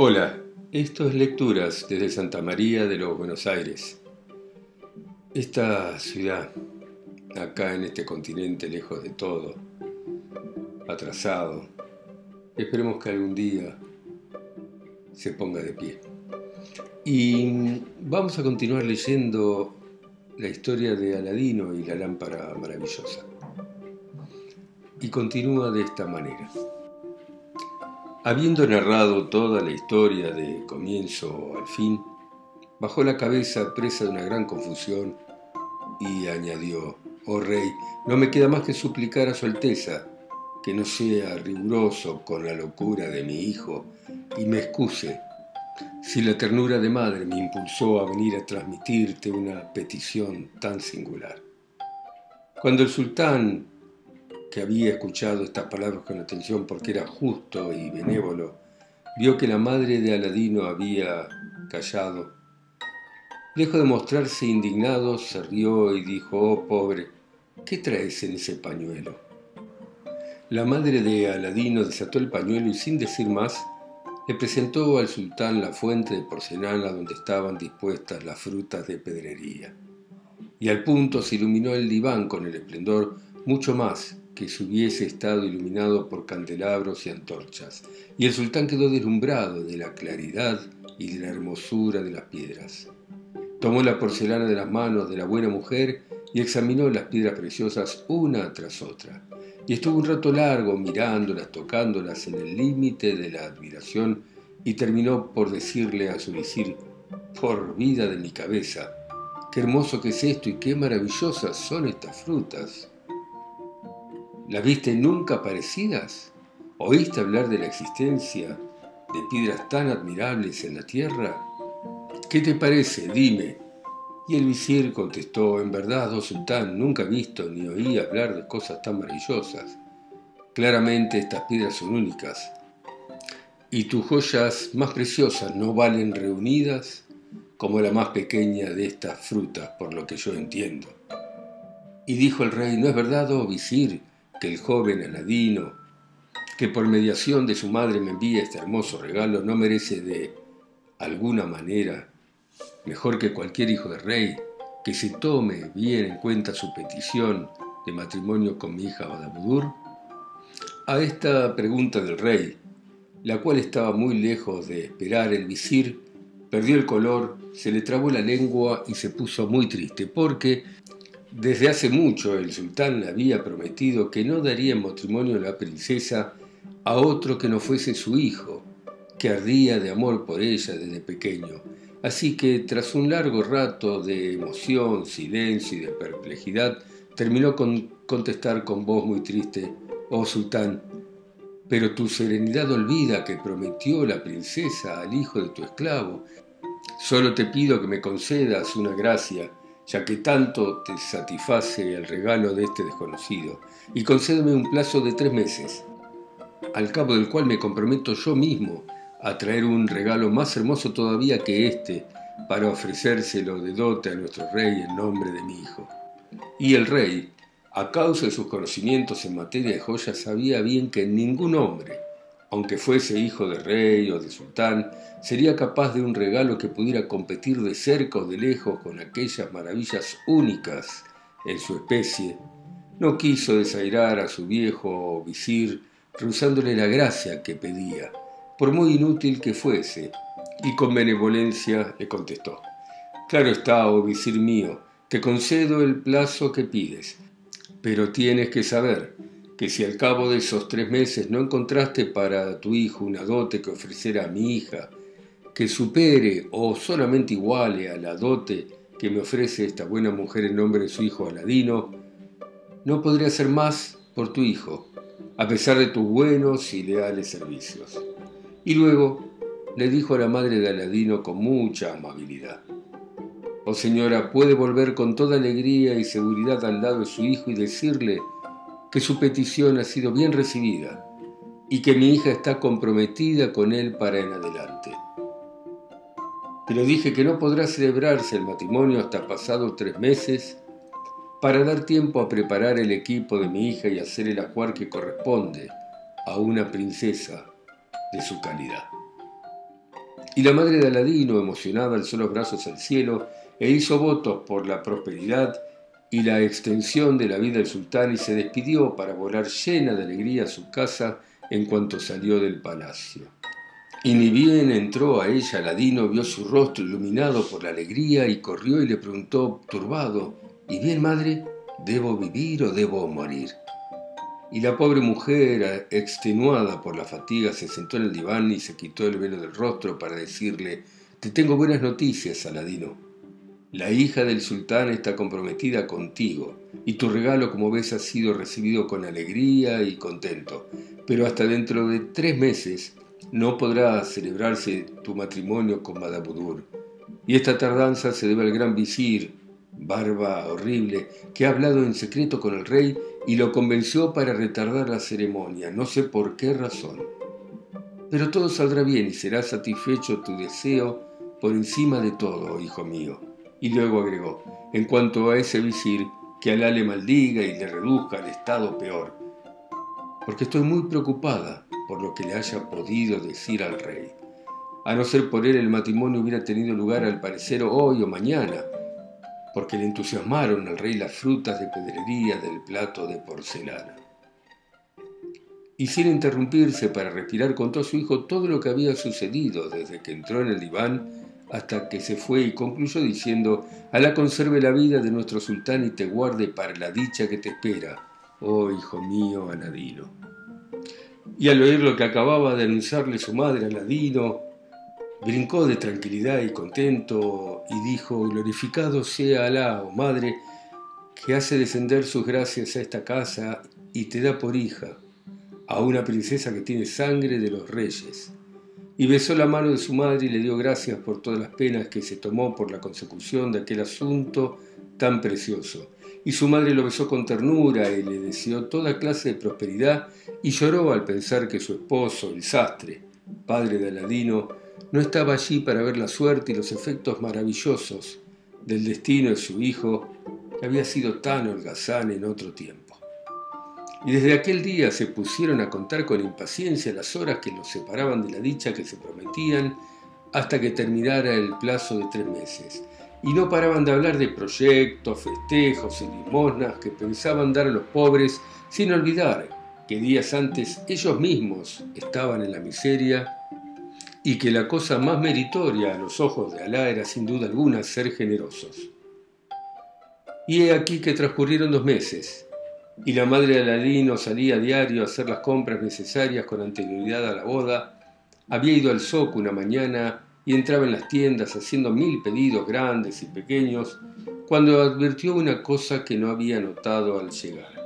Hola, esto es Lecturas desde Santa María de los Buenos Aires. Esta ciudad, acá en este continente lejos de todo, atrasado, esperemos que algún día se ponga de pie. Y vamos a continuar leyendo la historia de Aladino y la lámpara maravillosa. Y continúa de esta manera. Habiendo narrado toda la historia de comienzo al fin, bajó la cabeza presa de una gran confusión y añadió, oh rey, no me queda más que suplicar a su alteza que no sea riguroso con la locura de mi hijo y me excuse si la ternura de madre me impulsó a venir a transmitirte una petición tan singular. Cuando el sultán que había escuchado estas palabras con atención porque era justo y benévolo, vio que la madre de Aladino había callado. Lejos de mostrarse indignado, se rió y dijo, oh pobre, ¿qué traes en ese pañuelo? La madre de Aladino desató el pañuelo y sin decir más, le presentó al sultán la fuente de porcelana donde estaban dispuestas las frutas de pedrería. Y al punto se iluminó el diván con el esplendor mucho más que se hubiese estado iluminado por candelabros y antorchas, y el sultán quedó deslumbrado de la claridad y de la hermosura de las piedras. Tomó la porcelana de las manos de la buena mujer y examinó las piedras preciosas una tras otra, y estuvo un rato largo mirándolas, tocándolas en el límite de la admiración, y terminó por decirle a su visir, por vida de mi cabeza, qué hermoso que es esto y qué maravillosas son estas frutas. ¿Las viste nunca parecidas? ¿Oíste hablar de la existencia de piedras tan admirables en la tierra? ¿Qué te parece? Dime. Y el visir contestó, en verdad, oh sultán, nunca he visto ni oí hablar de cosas tan maravillosas. Claramente estas piedras son únicas. Y tus joyas más preciosas no valen reunidas como la más pequeña de estas frutas, por lo que yo entiendo. Y dijo el rey, ¿no es verdad, oh visir, que el joven Aladino, que por mediación de su madre me envía este hermoso regalo, no merece de alguna manera, mejor que cualquier hijo de rey, que se tome bien en cuenta su petición de matrimonio con mi hija Badabudur? A esta pregunta del rey, la cual estaba muy lejos de esperar el visir, perdió el color, se le trabó la lengua y se puso muy triste, porque desde hace mucho el sultán había prometido que no daría en matrimonio a la princesa a otro que no fuese su hijo, que ardía de amor por ella desde pequeño. Así que tras un largo rato de emoción, silencio y de perplejidad, terminó con contestar con voz muy triste, Oh sultán, pero tu serenidad olvida que prometió la princesa al hijo de tu esclavo. Solo te pido que me concedas una gracia ya que tanto te satisface el regalo de este desconocido, y concédeme un plazo de tres meses, al cabo del cual me comprometo yo mismo a traer un regalo más hermoso todavía que este, para ofrecérselo de dote a nuestro rey en nombre de mi hijo. Y el rey, a causa de sus conocimientos en materia de joyas, sabía bien que ningún hombre, aunque fuese hijo de rey o de sultán, sería capaz de un regalo que pudiera competir de cerca o de lejos con aquellas maravillas únicas en su especie. No quiso desairar a su viejo visir, rehusándole la gracia que pedía, por muy inútil que fuese, y con benevolencia le contestó, Claro está, oh visir mío, te concedo el plazo que pides, pero tienes que saber que si al cabo de esos tres meses no encontraste para tu hijo una dote que ofrecer a mi hija, que supere o solamente iguale a la dote que me ofrece esta buena mujer en nombre de su hijo Aladino, no podría hacer más por tu hijo, a pesar de tus buenos y leales servicios. Y luego le dijo a la madre de Aladino con mucha amabilidad, Oh señora, puede volver con toda alegría y seguridad al lado de su hijo y decirle que su petición ha sido bien recibida y que mi hija está comprometida con él para en adelante. Pero dije que no podrá celebrarse el matrimonio hasta pasados tres meses para dar tiempo a preparar el equipo de mi hija y hacer el ajuar que corresponde a una princesa de su calidad. Y la madre de Aladino, emocionada, alzó los brazos al cielo e hizo votos por la prosperidad y la extensión de la vida del sultán y se despidió para volar llena de alegría a su casa en cuanto salió del palacio. Y ni bien entró a ella Aladino, vio su rostro iluminado por la alegría y corrió y le preguntó turbado, ¿Y bien, madre? ¿Debo vivir o debo morir? Y la pobre mujer, extenuada por la fatiga, se sentó en el diván y se quitó el velo del rostro para decirle, Te tengo buenas noticias, Aladino. La hija del sultán está comprometida contigo, y tu regalo, como ves, ha sido recibido con alegría y contento. Pero hasta dentro de tres meses no podrá celebrarse tu matrimonio con Madabudur. Y esta tardanza se debe al gran visir, barba horrible, que ha hablado en secreto con el rey y lo convenció para retardar la ceremonia, no sé por qué razón. Pero todo saldrá bien y será satisfecho tu deseo por encima de todo, hijo mío. Y luego agregó, en cuanto a ese visir, que Alá le maldiga y le reduzca al estado peor, porque estoy muy preocupada por lo que le haya podido decir al rey. A no ser por él el matrimonio hubiera tenido lugar al parecer hoy o mañana, porque le entusiasmaron al rey las frutas de pedrería del plato de porcelana. Y sin interrumpirse para respirar contó a su hijo todo lo que había sucedido desde que entró en el diván hasta que se fue y concluyó diciendo, Alá conserve la vida de nuestro sultán y te guarde para la dicha que te espera, oh hijo mío Aladino. Y al oír lo que acababa de anunciarle su madre Aladino, brincó de tranquilidad y contento y dijo, glorificado sea Alá, oh madre, que hace descender sus gracias a esta casa y te da por hija a una princesa que tiene sangre de los reyes y besó la mano de su madre y le dio gracias por todas las penas que se tomó por la consecución de aquel asunto tan precioso. Y su madre lo besó con ternura y le deseó toda clase de prosperidad y lloró al pensar que su esposo, el sastre, padre de Aladino, no estaba allí para ver la suerte y los efectos maravillosos del destino de su hijo, que había sido tan holgazán en otro tiempo y desde aquel día se pusieron a contar con impaciencia las horas que los separaban de la dicha que se prometían hasta que terminara el plazo de tres meses. Y no paraban de hablar de proyectos, festejos y limosnas que pensaban dar a los pobres sin olvidar que días antes ellos mismos estaban en la miseria y que la cosa más meritoria a los ojos de Alá era sin duda alguna ser generosos. Y he aquí que transcurrieron dos meses y la madre de Aladino salía a diario a hacer las compras necesarias con anterioridad a la boda, había ido al zoco una mañana y entraba en las tiendas haciendo mil pedidos grandes y pequeños, cuando advirtió una cosa que no había notado al llegar.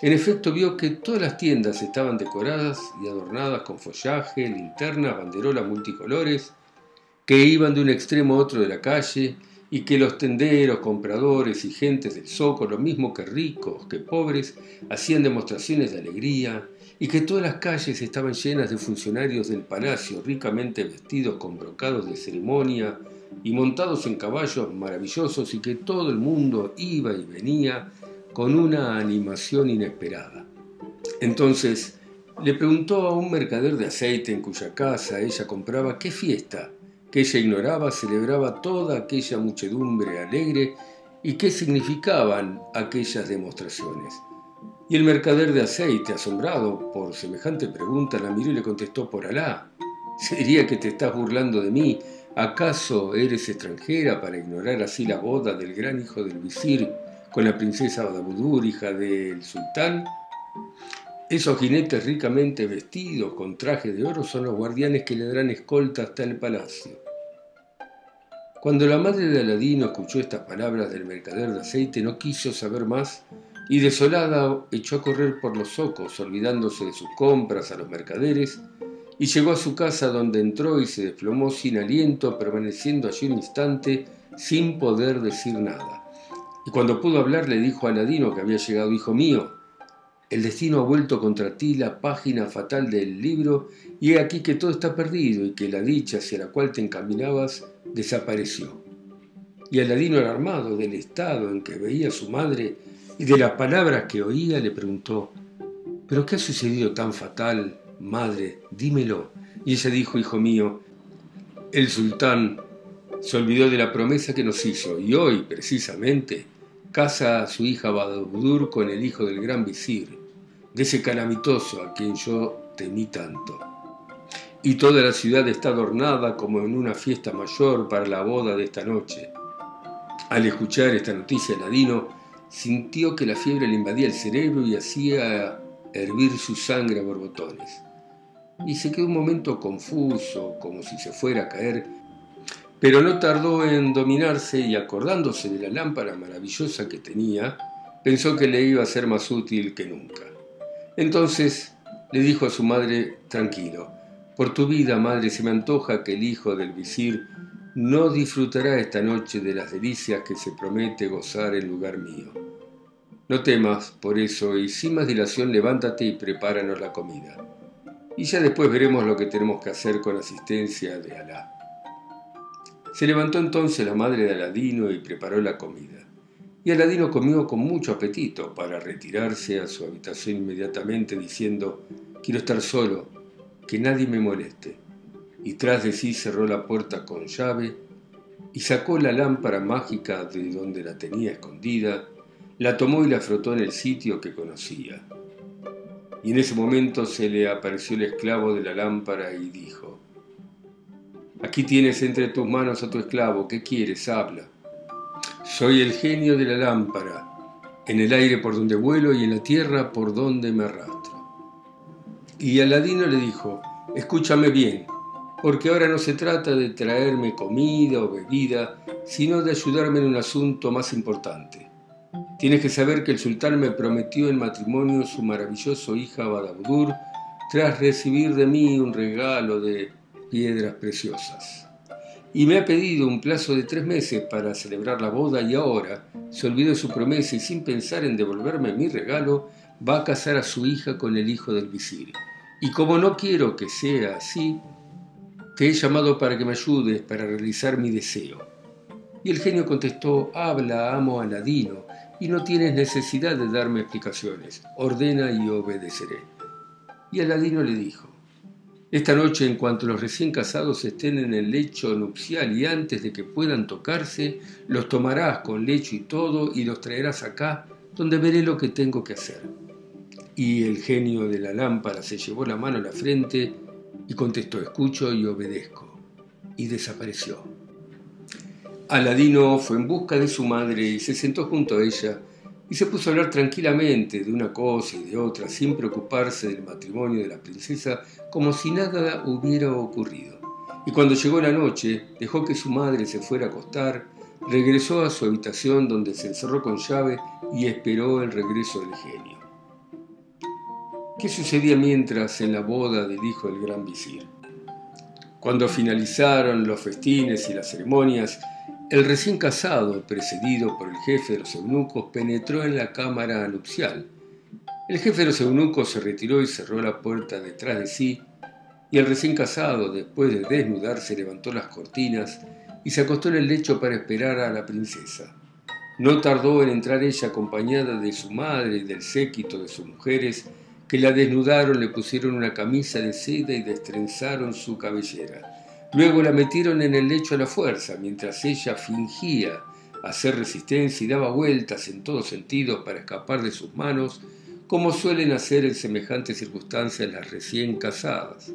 En efecto vio que todas las tiendas estaban decoradas y adornadas con follaje, linternas, banderolas multicolores, que iban de un extremo a otro de la calle y que los tenderos, compradores y gentes del zoco, lo mismo que ricos que pobres, hacían demostraciones de alegría, y que todas las calles estaban llenas de funcionarios del palacio, ricamente vestidos con brocados de ceremonia y montados en caballos maravillosos, y que todo el mundo iba y venía con una animación inesperada. Entonces le preguntó a un mercader de aceite en cuya casa ella compraba qué fiesta que ella ignoraba celebraba toda aquella muchedumbre alegre y qué significaban aquellas demostraciones. Y el mercader de aceite, asombrado por semejante pregunta, la miró y le contestó por Alá. Se diría que te estás burlando de mí. ¿Acaso eres extranjera para ignorar así la boda del gran hijo del visir con la princesa Badabudur, hija del sultán? Esos jinetes ricamente vestidos con traje de oro son los guardianes que le darán escolta hasta el palacio. Cuando la madre de Aladino escuchó estas palabras del mercader de aceite, no quiso saber más y desolada echó a correr por los zocos, olvidándose de sus compras a los mercaderes, y llegó a su casa donde entró y se desplomó sin aliento, permaneciendo allí un instante sin poder decir nada. Y cuando pudo hablar le dijo a Aladino que había llegado hijo mío, el destino ha vuelto contra ti la página fatal del libro y he aquí que todo está perdido y que la dicha hacia la cual te encaminabas desapareció. Y Aladino alarmado del estado en que veía a su madre y de las palabras que oía le preguntó, ¿pero qué ha sucedido tan fatal, madre? Dímelo. Y ella dijo, hijo mío, El sultán se olvidó de la promesa que nos hizo y hoy, precisamente, casa a su hija Badur con el hijo del gran visir, de ese calamitoso a quien yo temí tanto. Y toda la ciudad está adornada como en una fiesta mayor para la boda de esta noche. Al escuchar esta noticia, Ladino sintió que la fiebre le invadía el cerebro y hacía hervir su sangre a borbotones. Y se quedó un momento confuso, como si se fuera a caer, pero no tardó en dominarse y acordándose de la lámpara maravillosa que tenía, pensó que le iba a ser más útil que nunca. Entonces le dijo a su madre, tranquilo, por tu vida, madre, se me antoja que el hijo del visir no disfrutará esta noche de las delicias que se promete gozar en lugar mío. No temas por eso y sin más dilación levántate y prepáranos la comida. Y ya después veremos lo que tenemos que hacer con asistencia de Alá. Se levantó entonces la madre de Aladino y preparó la comida. Y Aladino comió con mucho apetito para retirarse a su habitación inmediatamente diciendo, quiero estar solo, que nadie me moleste. Y tras de sí cerró la puerta con llave y sacó la lámpara mágica de donde la tenía escondida, la tomó y la frotó en el sitio que conocía. Y en ese momento se le apareció el esclavo de la lámpara y dijo, Aquí tienes entre tus manos a tu esclavo, ¿qué quieres? Habla. Soy el genio de la lámpara, en el aire por donde vuelo y en la tierra por donde me arrastro. Y Aladino le dijo, escúchame bien, porque ahora no se trata de traerme comida o bebida, sino de ayudarme en un asunto más importante. Tienes que saber que el sultán me prometió en matrimonio su maravilloso hija Badabudur tras recibir de mí un regalo de piedras preciosas. Y me ha pedido un plazo de tres meses para celebrar la boda y ahora se olvidó su promesa y sin pensar en devolverme mi regalo, va a casar a su hija con el hijo del visir. Y como no quiero que sea así, te he llamado para que me ayudes para realizar mi deseo. Y el genio contestó, habla, amo a Aladino, y no tienes necesidad de darme explicaciones, ordena y obedeceré. Y Aladino le dijo, esta noche, en cuanto los recién casados estén en el lecho nupcial y antes de que puedan tocarse, los tomarás con lecho y todo y los traerás acá, donde veré lo que tengo que hacer. Y el genio de la lámpara se llevó la mano a la frente y contestó, escucho y obedezco. Y desapareció. Aladino fue en busca de su madre y se sentó junto a ella y se puso a hablar tranquilamente de una cosa y de otra, sin preocuparse del matrimonio de la princesa, como si nada hubiera ocurrido. Y cuando llegó la noche, dejó que su madre se fuera a acostar, regresó a su habitación donde se encerró con llave y esperó el regreso del genio. ¿Qué sucedía mientras en la boda del hijo del gran visir? Cuando finalizaron los festines y las ceremonias, el recién casado, precedido por el jefe de los eunucos, penetró en la cámara nupcial. El jefe de los eunucos se retiró y cerró la puerta detrás de sí, y el recién casado, después de desnudarse, levantó las cortinas y se acostó en el lecho para esperar a la princesa. No tardó en entrar ella acompañada de su madre y del séquito de sus mujeres, que la desnudaron, le pusieron una camisa de seda y destrenzaron su cabellera. Luego la metieron en el lecho a la fuerza, mientras ella fingía hacer resistencia y daba vueltas en todos sentidos para escapar de sus manos, como suelen hacer en semejantes circunstancias las recién casadas.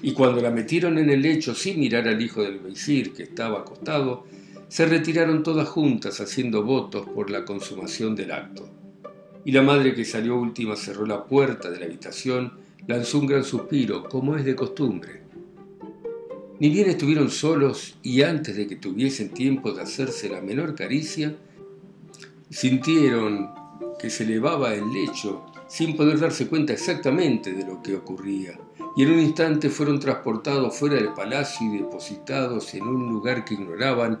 Y cuando la metieron en el lecho sin mirar al hijo del Beisir, que estaba acostado, se retiraron todas juntas haciendo votos por la consumación del acto. Y la madre que salió última cerró la puerta de la habitación, lanzó un gran suspiro, como es de costumbre, ni bien estuvieron solos y antes de que tuviesen tiempo de hacerse la menor caricia, sintieron que se elevaba el lecho sin poder darse cuenta exactamente de lo que ocurría, y en un instante fueron transportados fuera del palacio y depositados en un lugar que ignoraban,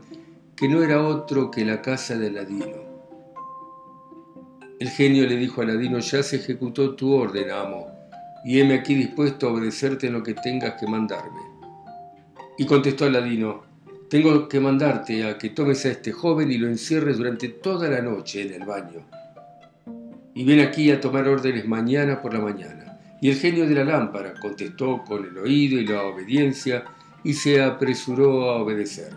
que no era otro que la casa de Aladino. El genio le dijo a Aladino, ya se ejecutó tu orden, amo, y heme aquí dispuesto a obedecerte en lo que tengas que mandarme. Y contestó Aladino, tengo que mandarte a que tomes a este joven y lo encierres durante toda la noche en el baño. Y ven aquí a tomar órdenes mañana por la mañana. Y el genio de la lámpara contestó con el oído y la obediencia, y se apresuró a obedecer.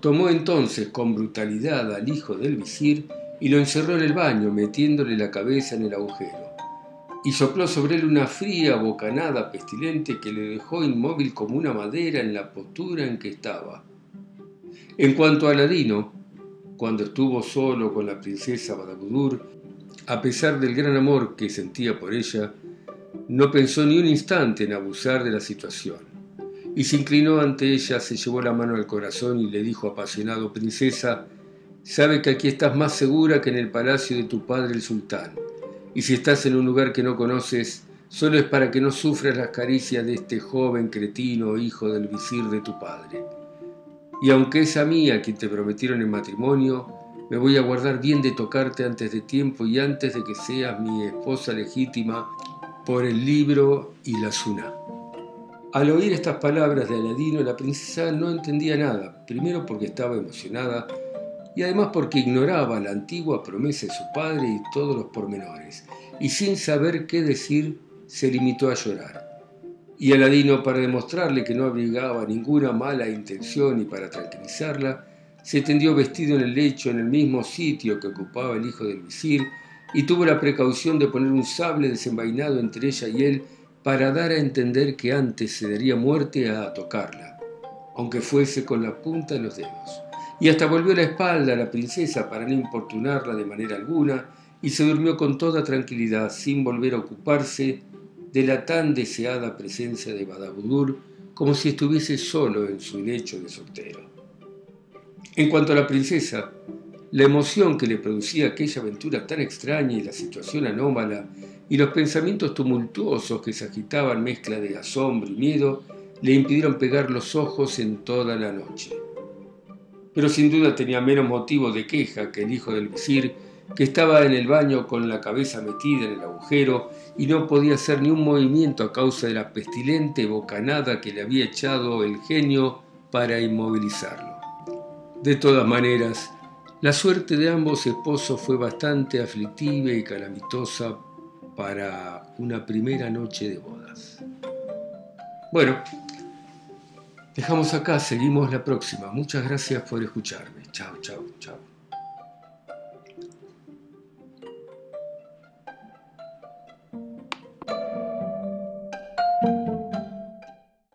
Tomó entonces con brutalidad al hijo del visir y lo encerró en el baño, metiéndole la cabeza en el agujero. Y sopló sobre él una fría bocanada pestilente que le dejó inmóvil como una madera en la postura en que estaba. En cuanto a Aladino, cuando estuvo solo con la princesa Badabudur, a pesar del gran amor que sentía por ella, no pensó ni un instante en abusar de la situación y se inclinó ante ella, se llevó la mano al corazón y le dijo apasionado, Princesa, sabe que aquí estás más segura que en el palacio de tu padre el sultán, y si estás en un lugar que no conoces, solo es para que no sufras las caricias de este joven cretino hijo del visir de tu padre. Y aunque es a mí a quien te prometieron en matrimonio, me voy a guardar bien de tocarte antes de tiempo y antes de que seas mi esposa legítima por el libro y la suná. Al oír estas palabras de Aladino, la princesa no entendía nada, primero porque estaba emocionada y además porque ignoraba la antigua promesa de su padre y todos los pormenores, y sin saber qué decir, se limitó a llorar. Y Aladino, para demostrarle que no abrigaba ninguna mala intención y para tranquilizarla, se tendió vestido en el lecho en el mismo sitio que ocupaba el hijo del visir y tuvo la precaución de poner un sable desenvainado entre ella y él para dar a entender que antes se daría muerte a tocarla, aunque fuese con la punta de los dedos. Y hasta volvió la espalda a la princesa para no importunarla de manera alguna, y se durmió con toda tranquilidad, sin volver a ocuparse de la tan deseada presencia de Badabudur, como si estuviese solo en su lecho de soltero. En cuanto a la princesa, la emoción que le producía aquella aventura tan extraña y la situación anómala y los pensamientos tumultuosos que se agitaban mezcla de asombro y miedo le impidieron pegar los ojos en toda la noche. Pero sin duda tenía menos motivo de queja que el hijo del visir, que estaba en el baño con la cabeza metida en el agujero y no podía hacer ni un movimiento a causa de la pestilente bocanada que le había echado el genio para inmovilizarlo. De todas maneras, la suerte de ambos esposos fue bastante aflictiva y calamitosa para una primera noche de bodas. Bueno, dejamos acá, seguimos la próxima. Muchas gracias por escucharme. Chao, chao, chao.